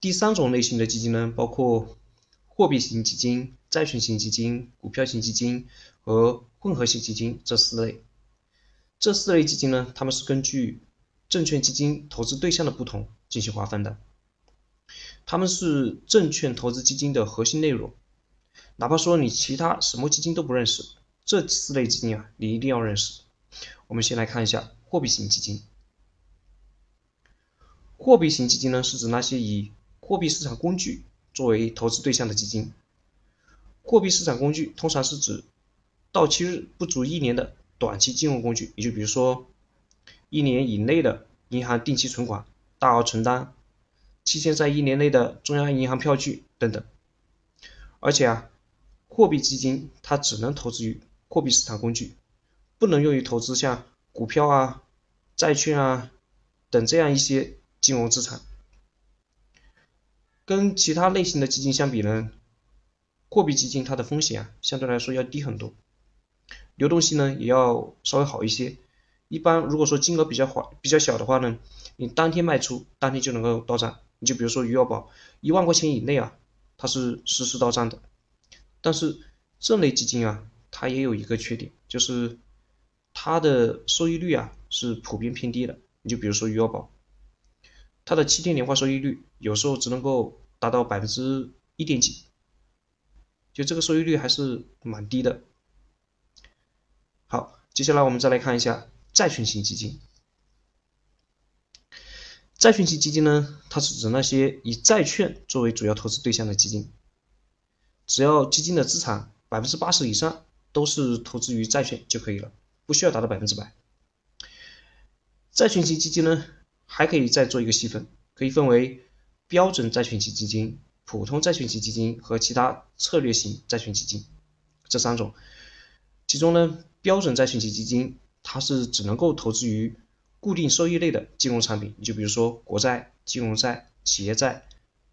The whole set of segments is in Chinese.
第三种类型的基金呢，包括货币型基金、债券型基金、股票型基金和混合型基金这四类。这四类基金呢，它们是根据证券基金投资对象的不同进行划分的。它们是证券投资基金的核心内容。哪怕说你其他什么基金都不认识，这四类基金啊，你一定要认识。我们先来看一下货币型基金。货币型基金呢，是指那些以货币市场工具作为投资对象的基金。货币市场工具通常是指到期日不足一年的短期金融工具，也就比如说一年以内的银行定期存款、大额存单、期限在一年内的中央银行票据等等。而且啊，货币基金它只能投资于货币市场工具，不能用于投资像股票啊、债券啊等这样一些金融资产。跟其他类型的基金相比呢，货币基金它的风险啊相对来说要低很多，流动性呢也要稍微好一些。一般如果说金额比较缓比较小的话呢，你当天卖出，当天就能够到账。你就比如说余额宝，一万块钱以内啊，它是实时到账的。但是这类基金啊，它也有一个缺点，就是它的收益率啊是普遍偏低的。你就比如说余额宝。它的七天年化收益率有时候只能够达到百分之一点几，就这个收益率还是蛮低的。好，接下来我们再来看一下债券型基金。债券型基金呢，它是指那些以债券作为主要投资对象的基金，只要基金的资产百分之八十以上都是投资于债券就可以了，不需要达到百分之百。债券型基金呢？还可以再做一个细分，可以分为标准债券型基金、普通债券型基金和其他策略型债券基金这三种。其中呢，标准债券型基金它是只能够投资于固定收益类的金融产品，你就比如说国债、金融债、企业债、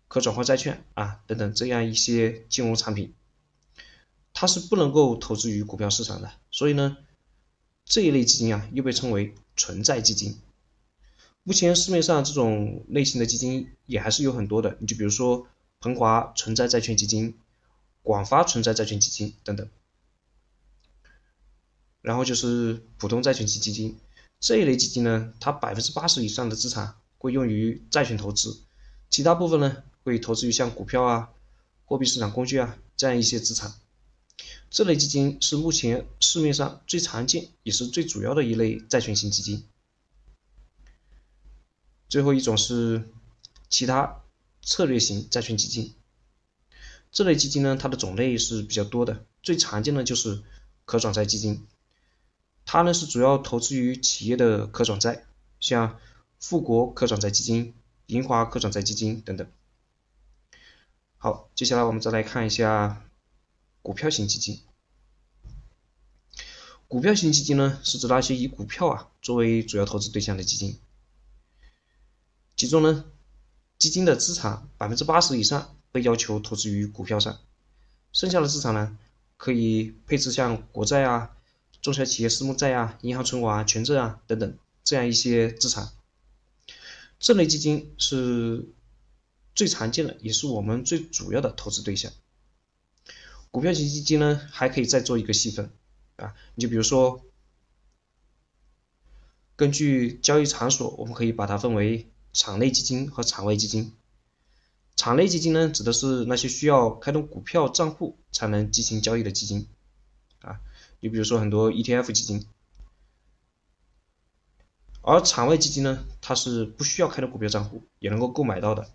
可转换债券啊等等这样一些金融产品，它是不能够投资于股票市场的。所以呢，这一类基金啊又被称为纯债基金。目前市面上这种类型的基金也还是有很多的，你就比如说鹏华纯债债券基金、广发纯债债券基金等等。然后就是普通债券型基金这一类基金呢，它百分之八十以上的资产会用于债券投资，其他部分呢会投资于像股票啊、货币市场工具啊这样一些资产。这类基金是目前市面上最常见也是最主要的一类债券型基金。最后一种是其他策略型债券基金，这类基金呢，它的种类是比较多的，最常见的就是可转债基金，它呢是主要投资于企业的可转债，像富国可转债基金、银华可转债基金等等。好，接下来我们再来看一下股票型基金，股票型基金呢是指那些以股票啊作为主要投资对象的基金。其中呢，基金的资产百分之八十以上被要求投资于股票上，剩下的资产呢，可以配置像国债啊、中小企业私募债啊、银行存款啊、权证啊等等这样一些资产。这类基金是最常见的，也是我们最主要的投资对象。股票型基金呢，还可以再做一个细分啊，你就比如说，根据交易场所，我们可以把它分为。场内基金和场外基金，场内基金呢，指的是那些需要开通股票账户才能进行交易的基金，啊，你比如说很多 ETF 基金，而场外基金呢，它是不需要开通股票账户也能够购买到的，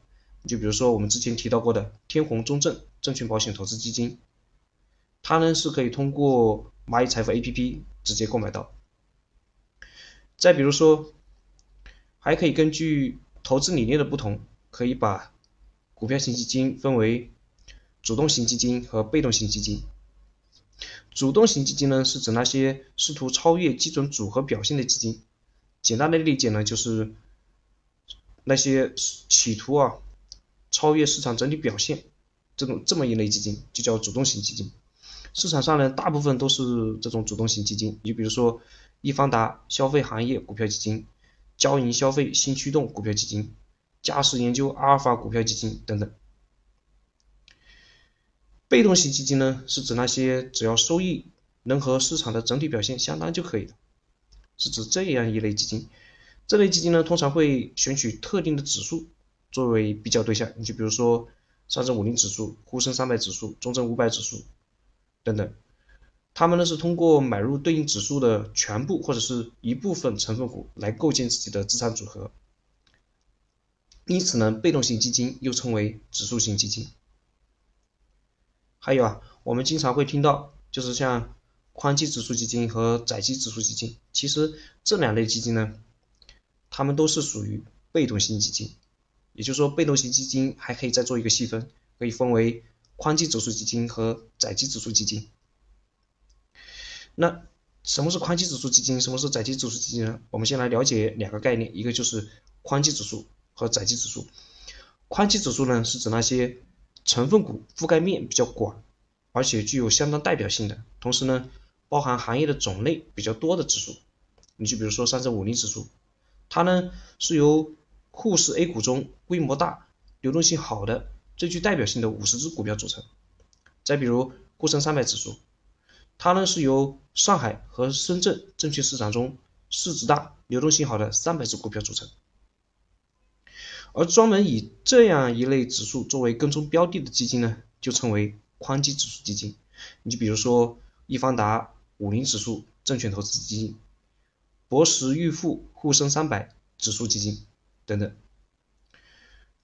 就比如说我们之前提到过的天弘中证证券保险投资基金，它呢是可以通过蚂蚁财富 APP 直接购买到，再比如说，还可以根据投资理念的不同，可以把股票型基金分为主动型基金和被动型基金。主动型基金呢，是指那些试图超越基准组合表现的基金。简单的理解呢，就是那些企图啊超越市场整体表现这种这么一类基金，就叫主动型基金。市场上呢，大部分都是这种主动型基金。你比如说易方达消费行业股票基金。交银消费新驱动股票基金、嘉实研究、阿尔法股票基金等等。被动型基金呢，是指那些只要收益能和市场的整体表现相当就可以了，是指这样一类基金。这类基金呢，通常会选取特定的指数作为比较对象，你就比如说上证五零指数、沪深三百指数、中证五百指数等等。他们呢是通过买入对应指数的全部或者是一部分成分股来构建自己的资产组合，因此呢，被动型基金又称为指数型基金。还有啊，我们经常会听到，就是像宽基指数基金和窄基指数基金，其实这两类基金呢，它们都是属于被动型基金。也就是说，被动型基金还可以再做一个细分，可以分为宽基指数基金和窄基指数基金。那什么是宽基指数基金？什么是窄基指数基金呢？我们先来了解两个概念，一个就是宽基指数和窄基指数。宽基指数呢，是指那些成分股覆盖面比较广，而且具有相当代表性的，同时呢，包含行业的种类比较多的指数。你就比如说上证五零指数，它呢是由沪市 A 股中规模大、流动性好的、最具代表性的五十只股票组成。再比如沪深三百指数，它呢是由上海和深圳证券市场中市值大、流动性好的三百只股票组成。而专门以这样一类指数作为跟踪标的的基金呢，就称为宽基指数基金。你就比如说易方达五零指数证券投资基金、博时预富沪深三百指数基金等等。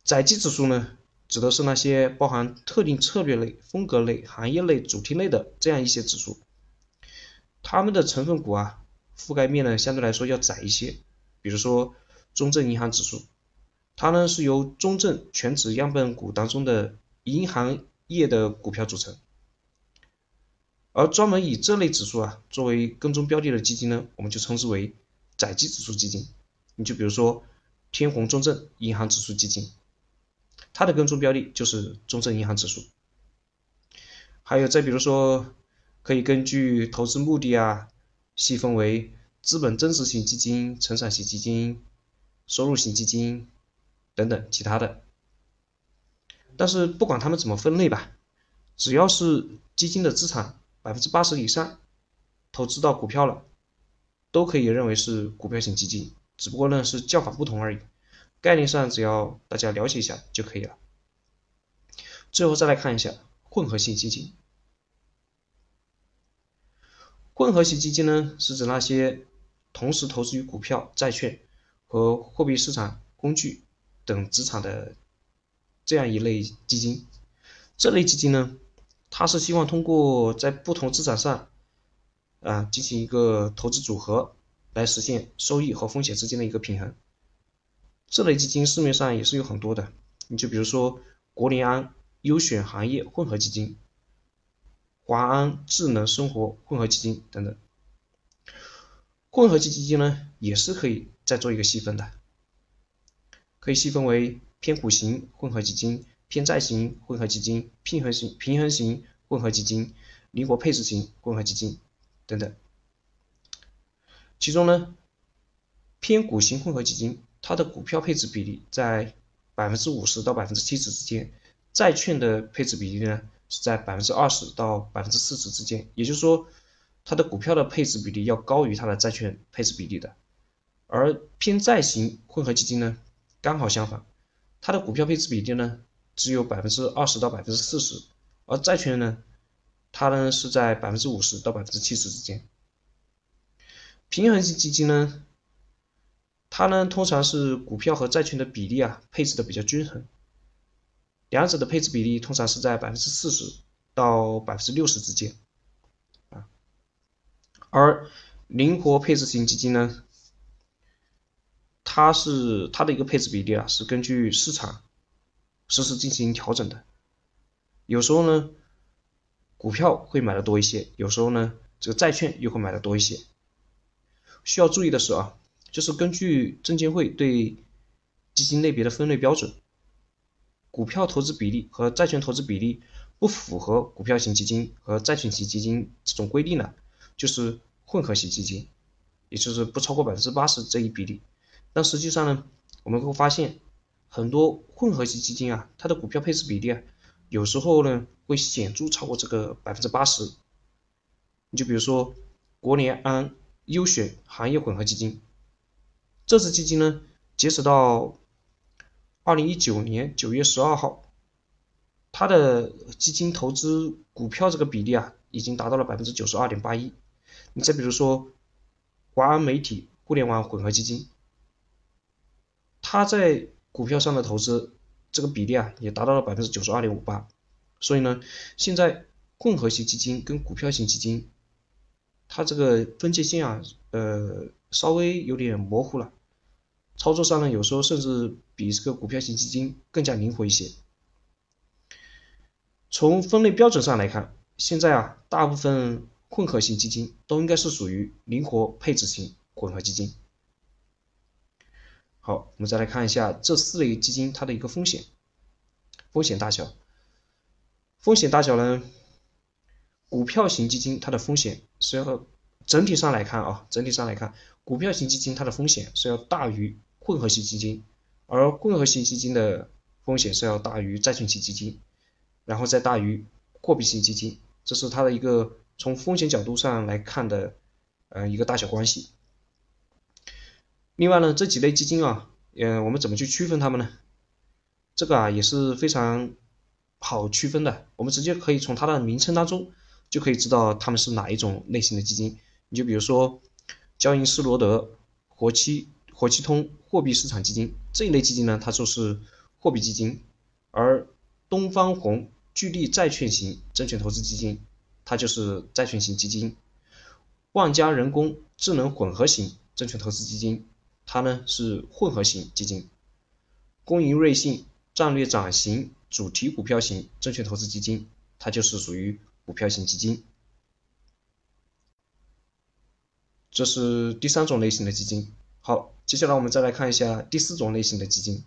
窄基指数呢，指的是那些包含特定策略类、风格类、行业类、主题类的这样一些指数，它们的成分股啊，覆盖面呢相对来说要窄一些。比如说中证银行指数。它呢是由中证全指样本股当中的银行业的股票组成，而专门以这类指数啊作为跟踪标的的基金呢，我们就称之为窄基指数基金。你就比如说天弘中证银行指数基金，它的跟踪标的就是中证银行指数。还有再比如说，可以根据投资目的啊，细分为资本增值型基金、成长型基金、收入型基金。等等其他的，但是不管他们怎么分类吧，只要是基金的资产百分之八十以上投资到股票了，都可以认为是股票型基金，只不过呢是叫法不同而已，概念上只要大家了解一下就可以了。最后再来看一下混合型基金，混合型基金呢是指那些同时投资于股票、债券和货币市场工具。等资产的这样一类基金，这类基金呢，它是希望通过在不同资产上啊进行一个投资组合，来实现收益和风险之间的一个平衡。这类基金市面上也是有很多的，你就比如说国联安优选行业混合基金、华安智能生活混合基金等等。混合型基金呢，也是可以再做一个细分的。可以细分为偏股型混合基金、偏债型混合基金、平衡型平衡型混合基金、灵活配置型混合基金等等。其中呢，偏股型混合基金，它的股票配置比例在百分之五十到百分之七十之间，债券的配置比例呢是在百分之二十到百分之四十之间。也就是说，它的股票的配置比例要高于它的债券配置比例的。而偏债型混合基金呢？刚好相反，它的股票配置比例呢只有百分之二十到百分之四十，而债券呢，它呢是在百分之五十到百分之七十之间。平衡型基金呢，它呢通常是股票和债券的比例啊配置的比较均衡，两者的配置比例通常是在百分之四十到百分之六十之间啊，而灵活配置型基金呢。它是它的一个配置比例啊，是根据市场实时进行调整的。有时候呢，股票会买的多一些，有时候呢，这个债券又会买的多一些。需要注意的是啊，就是根据证监会对基金类别的分类标准，股票投资比例和债券投资比例不符合股票型基金和债券型基金这种规定呢，就是混合型基金，也就是不超过百分之八十这一比例。但实际上呢，我们会发现，很多混合型基金啊，它的股票配置比例啊，有时候呢会显著超过这个百分之八十。你就比如说国联安优选行业混合基金，这支基金呢，截止到二零一九年九月十二号，它的基金投资股票这个比例啊，已经达到了百分之九十二点八一。你再比如说华安媒体互联网混合基金，它在股票上的投资这个比例啊，也达到了百分之九十二点五八。所以呢，现在混合型基金跟股票型基金。它这个分界线啊，呃，稍微有点模糊了，操作上呢，有时候甚至比这个股票型基金更加灵活一些。从分类标准上来看，现在啊，大部分混合型基金都应该是属于灵活配置型混合基金。好，我们再来看一下这四类基金它的一个风险，风险大小，风险大小呢？股票型基金它的风险是要整体上来看啊，整体上来看，股票型基金它的风险是要大于混合型基金，而混合型基金的风险是要大于债券型基金，然后再大于货币型基金，这是它的一个从风险角度上来看的呃一个大小关系。另外呢，这几类基金啊，嗯，我们怎么去区分它们呢？这个啊也是非常好区分的，我们直接可以从它的名称当中。就可以知道他们是哪一种类型的基金。你就比如说，交银施罗德活期活期通货币市场基金这一类基金呢，它就是货币基金；而东方红聚力债券型证券投资基金，它就是债券型基金；万家人工智能混合型证券投资基金，它呢是混合型基金；工银瑞信战略涨型主题股票型证券投资基金，它就是属于。股票型基金，这是第三种类型的基金。好，接下来我们再来看一下第四种类型的基金。